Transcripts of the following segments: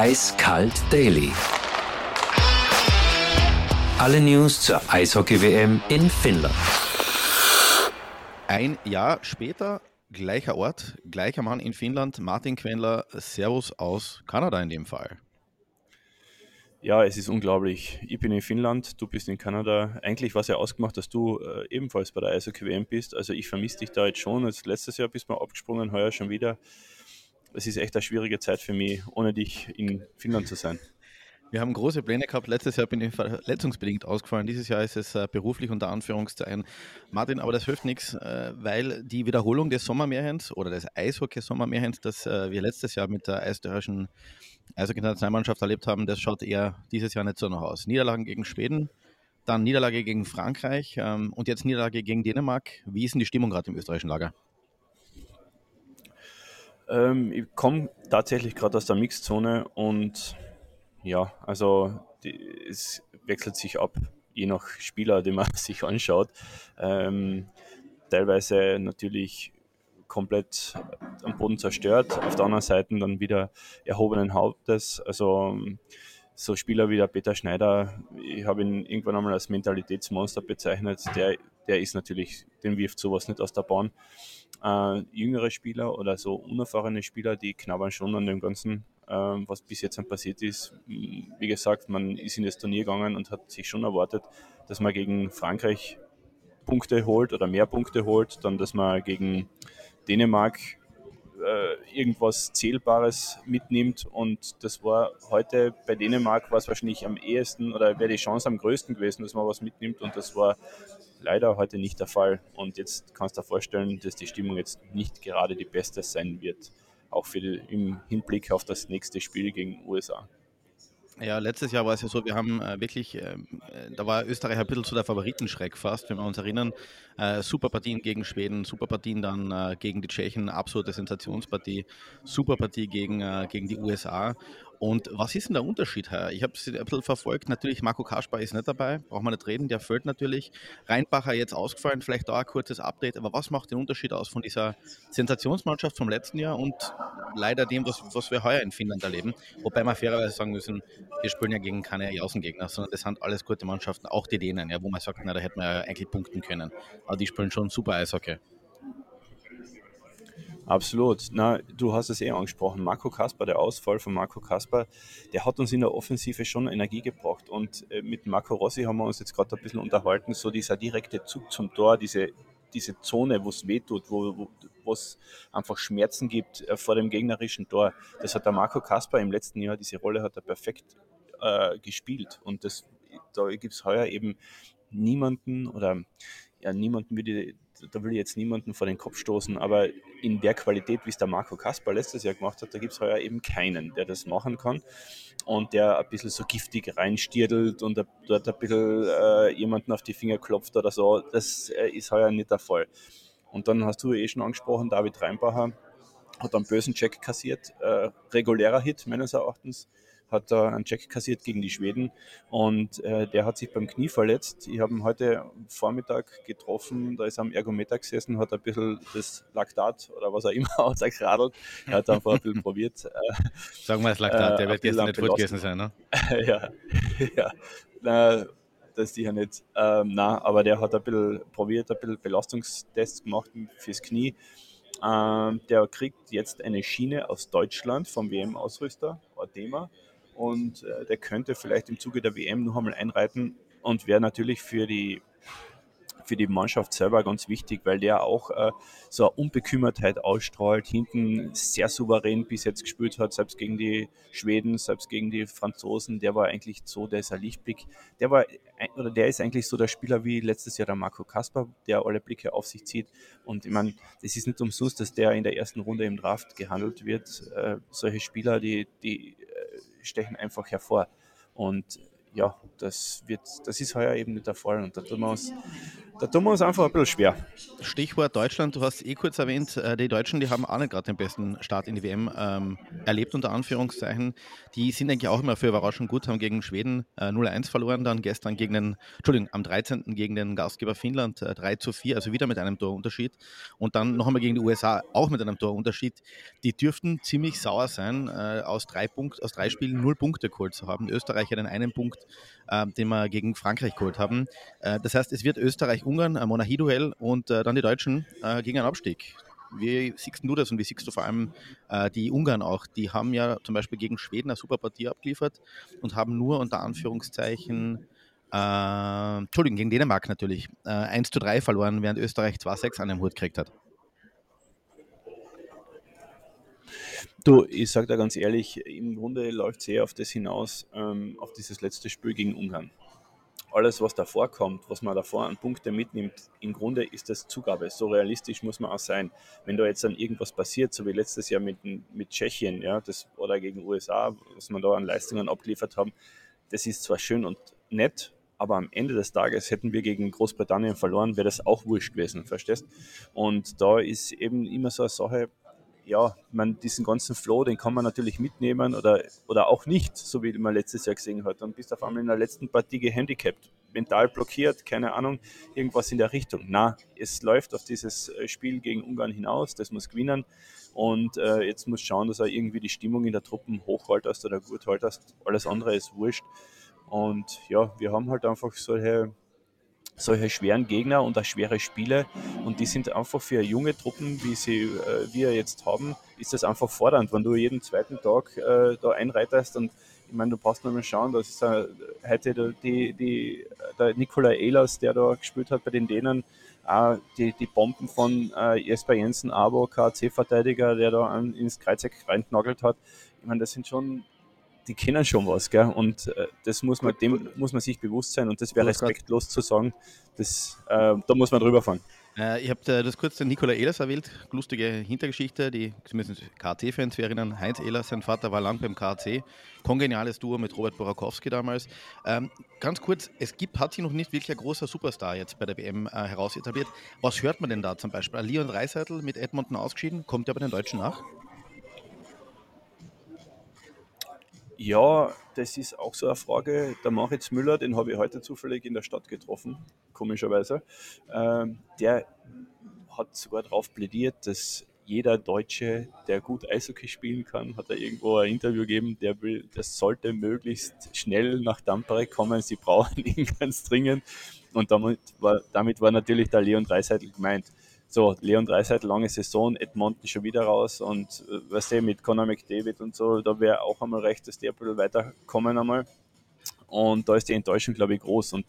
Eiskalt Daily. Alle News zur Eishockey-WM in Finnland. Ein Jahr später, gleicher Ort, gleicher Mann in Finnland, Martin Quendler, Servus aus Kanada in dem Fall. Ja, es ist unglaublich. Ich bin in Finnland, du bist in Kanada. Eigentlich war es ja ausgemacht, dass du äh, ebenfalls bei der Eishockey-WM bist. Also ich vermisse dich da jetzt schon. Jetzt letztes Jahr bist du mal abgesprungen, heuer schon wieder. Es ist echt eine schwierige Zeit für mich, ohne dich in Finnland zu sein. Wir haben große Pläne gehabt. Letztes Jahr bin ich verletzungsbedingt ausgefallen. Dieses Jahr ist es äh, beruflich unter Anführungszeichen. Martin, aber das hilft nichts, äh, weil die Wiederholung des Sommermärchens oder des Eishockey-Sommermärchens, das äh, wir letztes Jahr mit der eisdeutschen Eishockey-Nationalmannschaft erlebt haben, das schaut eher dieses Jahr nicht so noch aus. Niederlagen gegen Schweden, dann Niederlage gegen Frankreich ähm, und jetzt Niederlage gegen Dänemark. Wie ist denn die Stimmung gerade im österreichischen Lager? Ähm, ich komme tatsächlich gerade aus der Mixzone und ja, also die, es wechselt sich ab, je nach Spieler, den man sich anschaut. Ähm, teilweise natürlich komplett am Boden zerstört, auf der anderen Seite dann wieder erhobenen Hauptes. Also so Spieler wie der Peter Schneider, ich habe ihn irgendwann einmal als Mentalitätsmonster bezeichnet, der, der ist natürlich, den wirft sowas nicht aus der Bahn. Äh, jüngere Spieler oder so unerfahrene Spieler, die knabbern schon an dem Ganzen, äh, was bis jetzt passiert ist. Wie gesagt, man ist in das Turnier gegangen und hat sich schon erwartet, dass man gegen Frankreich Punkte holt oder mehr Punkte holt, dann dass man gegen Dänemark äh, irgendwas Zählbares mitnimmt. Und das war heute bei Dänemark war es wahrscheinlich am ehesten oder wäre die Chance am größten gewesen, dass man was mitnimmt. Und das war leider heute nicht der Fall. Und jetzt kannst du dir vorstellen, dass die Stimmung jetzt nicht gerade die beste sein wird, auch für die, im Hinblick auf das nächste Spiel gegen USA. Ja, letztes Jahr war es ja so, wir haben äh, wirklich, äh, da war Österreich ein bisschen zu der Favoritenschreck fast, wenn wir uns erinnern. Äh, super Partien gegen Schweden, super Partien dann äh, gegen die Tschechen, absolute Sensationspartie, super Partie gegen, äh, gegen die USA. Und was ist denn der Unterschied, Herr? Ich habe es ein bisschen verfolgt. Natürlich, Marco Kaspar ist nicht dabei, braucht man nicht reden, der fällt natürlich. Reinbacher jetzt ausgefallen, vielleicht da ein kurzes Update. Aber was macht den Unterschied aus von dieser Sensationsmannschaft vom letzten Jahr und leider dem, was, was wir heuer in Finnland erleben? Wobei wir fairerweise sagen müssen, wir spielen ja gegen keine Außengegner, sondern das sind alles gute Mannschaften, auch die Dänen, ja, wo man sagt, na, da hätten wir ja eigentlich punkten können. Aber die spielen schon super Eishockey. Absolut. Na, du hast es eh angesprochen. Marco Kasper, der Ausfall von Marco Kasper, der hat uns in der Offensive schon Energie gebracht. Und äh, mit Marco Rossi haben wir uns jetzt gerade ein bisschen unterhalten, so dieser direkte Zug zum Tor, diese, diese Zone, wo es wehtut, wo es einfach Schmerzen gibt äh, vor dem gegnerischen Tor. Das hat der Marco Kasper im letzten Jahr, diese Rolle hat er perfekt äh, gespielt. Und das, da gibt es heuer eben niemanden oder ja, niemanden würde da will ich jetzt niemanden vor den Kopf stoßen, aber in der Qualität, wie es der Marco Kasper letztes Jahr gemacht hat, da gibt es heuer eben keinen, der das machen kann und der ein bisschen so giftig reinstierdelt und dort ein bisschen äh, jemanden auf die Finger klopft oder so. Das äh, ist heuer nicht der Fall. Und dann hast du eh schon angesprochen, David Reinbacher hat einen bösen Check kassiert, äh, regulärer Hit meines Erachtens hat da einen Check kassiert gegen die Schweden und äh, der hat sich beim Knie verletzt. Ich habe ihn heute Vormittag getroffen, da ist er am Ergometer gesessen, hat ein bisschen das Laktat oder was auch immer ausgeradelt. Er hat einfach ein bisschen probiert. Äh, Sagen wir das Laktat, der äh, wird gestern nicht gut gewesen sein, ne? ja, ja. Na, das sicher nicht. Ähm, na, aber der hat ein bisschen probiert, ein bisschen Belastungstests gemacht fürs Knie. Ähm, der kriegt jetzt eine Schiene aus Deutschland vom WM-Ausrüster, Ordema und äh, der könnte vielleicht im Zuge der WM noch einmal einreiten und wäre natürlich für die für die Mannschaft selber ganz wichtig, weil der auch äh, so eine Unbekümmertheit ausstrahlt, hinten sehr souverän bis jetzt gespielt hat, selbst gegen die Schweden, selbst gegen die Franzosen, der war eigentlich so, der ist ein Lichtblick. Der war oder der ist eigentlich so der Spieler wie letztes Jahr der Marco Kasper, der alle Blicke auf sich zieht. Und ich meine, es ist nicht umsonst, dass der in der ersten Runde im Draft gehandelt wird. Äh, solche Spieler, die, die stechen einfach hervor. Und ja, das wird, das ist heuer eben nicht der Fall. Und da tun wir uns da tun wir uns einfach ein bisschen schwer. Stichwort Deutschland, du hast eh kurz erwähnt, äh, die Deutschen, die haben auch nicht gerade den besten Start in die WM ähm, erlebt, unter Anführungszeichen. Die sind eigentlich auch immer für überraschend gut, haben gegen Schweden äh, 0-1 verloren, dann gestern gegen den, Entschuldigung, am 13. gegen den Gastgeber Finnland äh, 3 zu 4, also wieder mit einem Torunterschied. Und dann noch einmal gegen die USA auch mit einem Torunterschied. Die dürften ziemlich sauer sein, äh, aus, drei Punkt, aus drei Spielen null Punkte geholt zu haben. Österreich hat einen Punkt, äh, den wir gegen Frankreich geholt haben. Äh, das heißt, es wird Österreich-Ungarn, ein Monarchieduell und äh, dann die Deutschen äh, gegen einen Abstieg. Wie siehst du das und wie siehst du vor allem äh, die Ungarn auch? Die haben ja zum Beispiel gegen Schweden eine super Partie abgeliefert und haben nur unter Anführungszeichen, äh, Entschuldigung, gegen Dänemark natürlich, äh, 1 zu 3 verloren, während Österreich 2-6 an den Hut gekriegt hat. Du, ich sage da ganz ehrlich, im Grunde läuft es eher auf das hinaus, ähm, auf dieses letzte Spiel gegen Ungarn alles, was davor kommt, was man davor an Punkte mitnimmt, im Grunde ist das Zugabe. So realistisch muss man auch sein. Wenn da jetzt dann irgendwas passiert, so wie letztes Jahr mit, mit Tschechien, ja, das, oder gegen USA, was man da an Leistungen abgeliefert haben, das ist zwar schön und nett, aber am Ende des Tages hätten wir gegen Großbritannien verloren, wäre das auch wurscht gewesen, verstehst? Und da ist eben immer so eine Sache, ja, man, diesen ganzen Flow, den kann man natürlich mitnehmen oder, oder auch nicht, so wie man letztes Jahr gesehen hat. Und bist auf einmal in der letzten Partie gehandicapt, mental blockiert, keine Ahnung, irgendwas in der Richtung. Na, es läuft auf dieses äh, Spiel gegen Ungarn hinaus, das muss gewinnen. Und äh, jetzt muss schauen, dass er irgendwie die Stimmung in der Truppe hochhaltest oder gut haltest. Alles andere ist wurscht. Und ja, wir haben halt einfach solche solche schweren Gegner und auch schwere Spiele. Und die sind einfach für junge Truppen, wie sie äh, wir jetzt haben, ist das einfach fordernd, wenn du jeden zweiten Tag äh, da einreitest und ich meine, du brauchst nur mal schauen, das ist äh, heute die, die, der Nikola Ehlers, der da gespielt hat bei den Dänen, auch die, die Bomben von äh, Jesper Jensen, Abo, KC-Verteidiger, der da an, ins Kreuzeck reingenagelt hat. Ich meine, das sind schon die kennen schon was, gell? Und äh, das muss man, dem muss man sich bewusst sein und das wäre respektlos zu sagen. Das, äh, da muss man drüber fahren. Äh, ich habe das kurz den Nikola Ehlers erwähnt, lustige Hintergeschichte, die zumindest KC-Fans erinnern. Heinz Ehlers, sein Vater war lang beim KC. Kongeniales Duo mit Robert Borakowski damals. Ähm, ganz kurz, es gibt, hat sich noch nicht wirklich ein großer Superstar jetzt bei der WM äh, heraus etabliert. Was hört man denn da zum Beispiel? Leon Reiseitel mit Edmonton ausgeschieden, kommt ja bei den Deutschen nach? Ja, das ist auch so eine Frage. Der Moritz Müller, den habe ich heute zufällig in der Stadt getroffen, komischerweise. Ähm, der hat sogar darauf plädiert, dass jeder Deutsche, der gut Eishockey spielen kann, hat er irgendwo ein Interview gegeben, der will, das sollte möglichst schnell nach Dampere kommen. Sie brauchen ihn ganz dringend. Und damit war, damit war natürlich der Leon Dreiseitel gemeint. So, Leon Dreiseit, lange Saison, Edmonton schon wieder raus und äh, was du, mit Conor McDavid und so, da wäre auch einmal recht, dass die ein bisschen weiterkommen einmal. Und da ist die Enttäuschung, glaube ich, groß. Und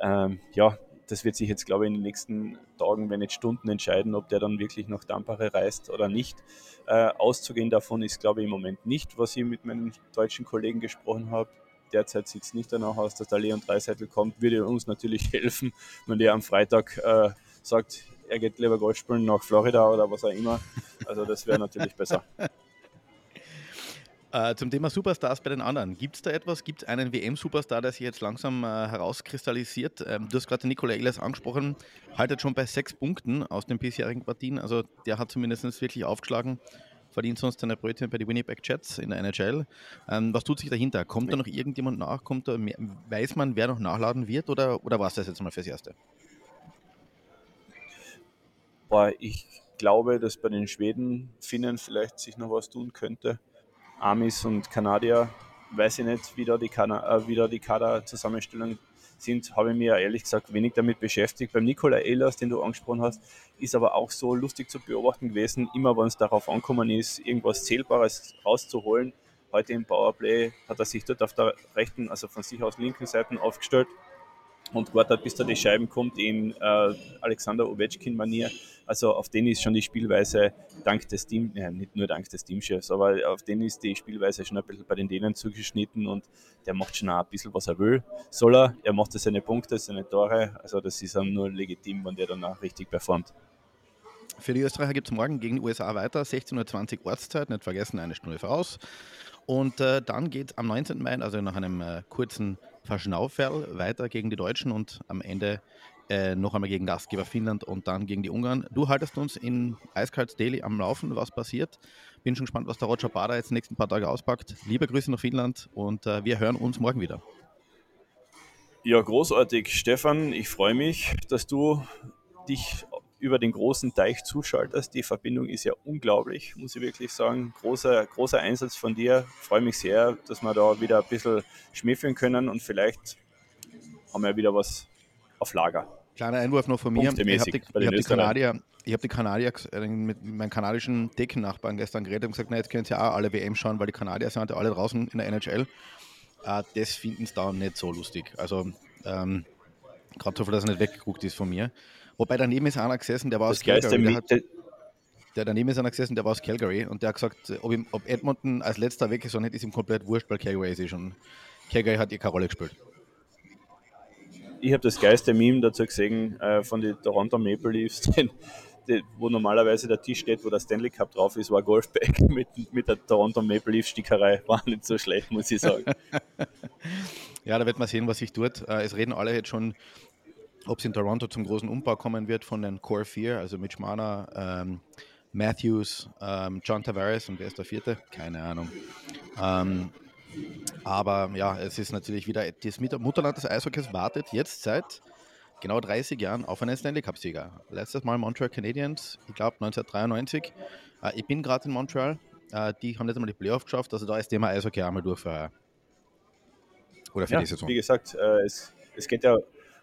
ähm, ja, das wird sich jetzt, glaube ich, in den nächsten Tagen, wenn nicht Stunden entscheiden, ob der dann wirklich nach Dampere reist oder nicht. Äh, auszugehen davon ist, glaube ich, im Moment nicht, was ich mit meinen deutschen Kollegen gesprochen habe. Derzeit sieht es nicht danach aus, dass der Leon Dreiseitel kommt. Würde uns natürlich helfen, wenn der am Freitag äh, sagt, er geht lieber Golf spielen nach Florida oder was auch immer. Also das wäre natürlich besser. Äh, zum Thema Superstars bei den anderen. Gibt es da etwas? Gibt es einen WM-Superstar, der sich jetzt langsam äh, herauskristallisiert? Ähm, du hast gerade Nikola Ehlers angesprochen, haltet schon bei sechs Punkten aus den bisherigen Partien. Also der hat zumindest wirklich aufgeschlagen, verdient sonst seine Brötchen bei den Winnipeg Jets in der NHL. Ähm, was tut sich dahinter? Kommt da noch irgendjemand nach? Kommt da mehr, weiß man, wer noch nachladen wird oder, oder war es das jetzt mal fürs Erste? Boah, ich glaube, dass bei den Schweden, Finnen vielleicht sich noch was tun könnte. Amis und Kanadier, weiß ich nicht, wie da die, Kana äh, wie da die Kaderzusammenstellung sind, habe ich mir ehrlich gesagt wenig damit beschäftigt. Beim Nikola Ehlers, den du angesprochen hast, ist aber auch so lustig zu beobachten gewesen, immer wenn es darauf ankommen ist, irgendwas Zählbares rauszuholen. Heute im Powerplay hat er sich dort auf der rechten, also von sich aus linken Seite aufgestellt und wartet, bis da die Scheiben kommt in äh, Alexander Ovechkin-Manier. Also auf den ist schon die Spielweise dank des Teams, ja, nicht nur dank des Teamchefs, aber auf den ist die Spielweise schon ein bisschen bei den Dänen zugeschnitten und der macht schon auch ein bisschen, was er will. Soll er, er macht seine Punkte, seine Tore, also das ist dann nur legitim, wenn der danach richtig performt. Für die Österreicher gibt es morgen gegen die USA weiter, 16.20 Uhr Ortszeit, nicht vergessen, eine Stunde voraus. Und äh, dann geht am 19. Mai, also nach einem äh, kurzen Verschnauferl, weiter gegen die Deutschen und am Ende äh, noch einmal gegen Gastgeber Finnland und dann gegen die Ungarn. Du haltest uns in Eiskalt Daily am Laufen, was passiert. Bin schon gespannt, was der Roger Bader jetzt die nächsten paar Tage auspackt. Liebe Grüße nach Finnland und äh, wir hören uns morgen wieder. Ja, großartig. Stefan, ich freue mich, dass du dich über den großen Teich zuschaltest. Die Verbindung ist ja unglaublich, muss ich wirklich sagen. Großer, großer Einsatz von dir. Ich freue mich sehr, dass wir da wieder ein bisschen schmäfeln können und vielleicht haben wir wieder was auf Lager. Kleiner Einwurf noch von mir. Ich habe die, hab die, Kanadier, ich hab die Kanadier mit meinen kanadischen Deckennachbarn gestern geredet und gesagt, na, jetzt können sie auch alle WM schauen, weil die Kanadier sind ja alle draußen in der NHL. Äh, das finden sie da nicht so lustig. Also ähm, gerade so dass er nicht weggeguckt ist von mir. Wobei daneben ist einer gesessen, der war das aus Calgary. Der, hat, der, daneben ist einer gesessen, der war aus Calgary und der hat gesagt, ob, ihm, ob Edmonton als letzter weg ist oder nicht, ist ihm komplett wurscht, weil Calgary ist eh schon. Calgary hat eh keine Rolle gespielt ich habe das geilste Meme dazu gesehen äh, von den Toronto Maple Leafs, den, den, wo normalerweise der Tisch steht, wo der Stanley Cup drauf ist, war Golfbag mit, mit der Toronto Maple Leafs Stickerei. War nicht so schlecht, muss ich sagen. ja, da wird man sehen, was sich tut. Äh, es reden alle jetzt schon, ob es in Toronto zum großen Umbau kommen wird von den Core 4, also Mitch Marner, ähm, Matthews, ähm, John Tavares und wer ist der vierte? Keine Ahnung. Ähm, aber ja, es ist natürlich wieder, das Mutterland des Eishockeys wartet jetzt seit genau 30 Jahren auf einen Stanley Cup-Sieger. Letztes Mal Montreal Canadiens, ich glaube 1993. Äh, ich bin gerade in Montreal. Äh, die haben jetzt einmal die Playoffs geschafft, also da ist Thema Eishockey einmal durch für, oder für ja, die Saison. Wie gesagt, äh, es, es geht ja,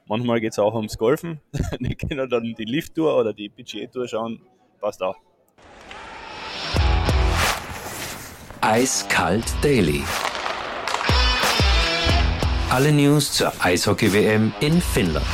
manchmal geht es auch ums Golfen. die können dann die Lift-Tour oder die PGA-Tour schauen, passt auch. Eiskalt Daily. Alle News zur Eishockey-WM in Finnland.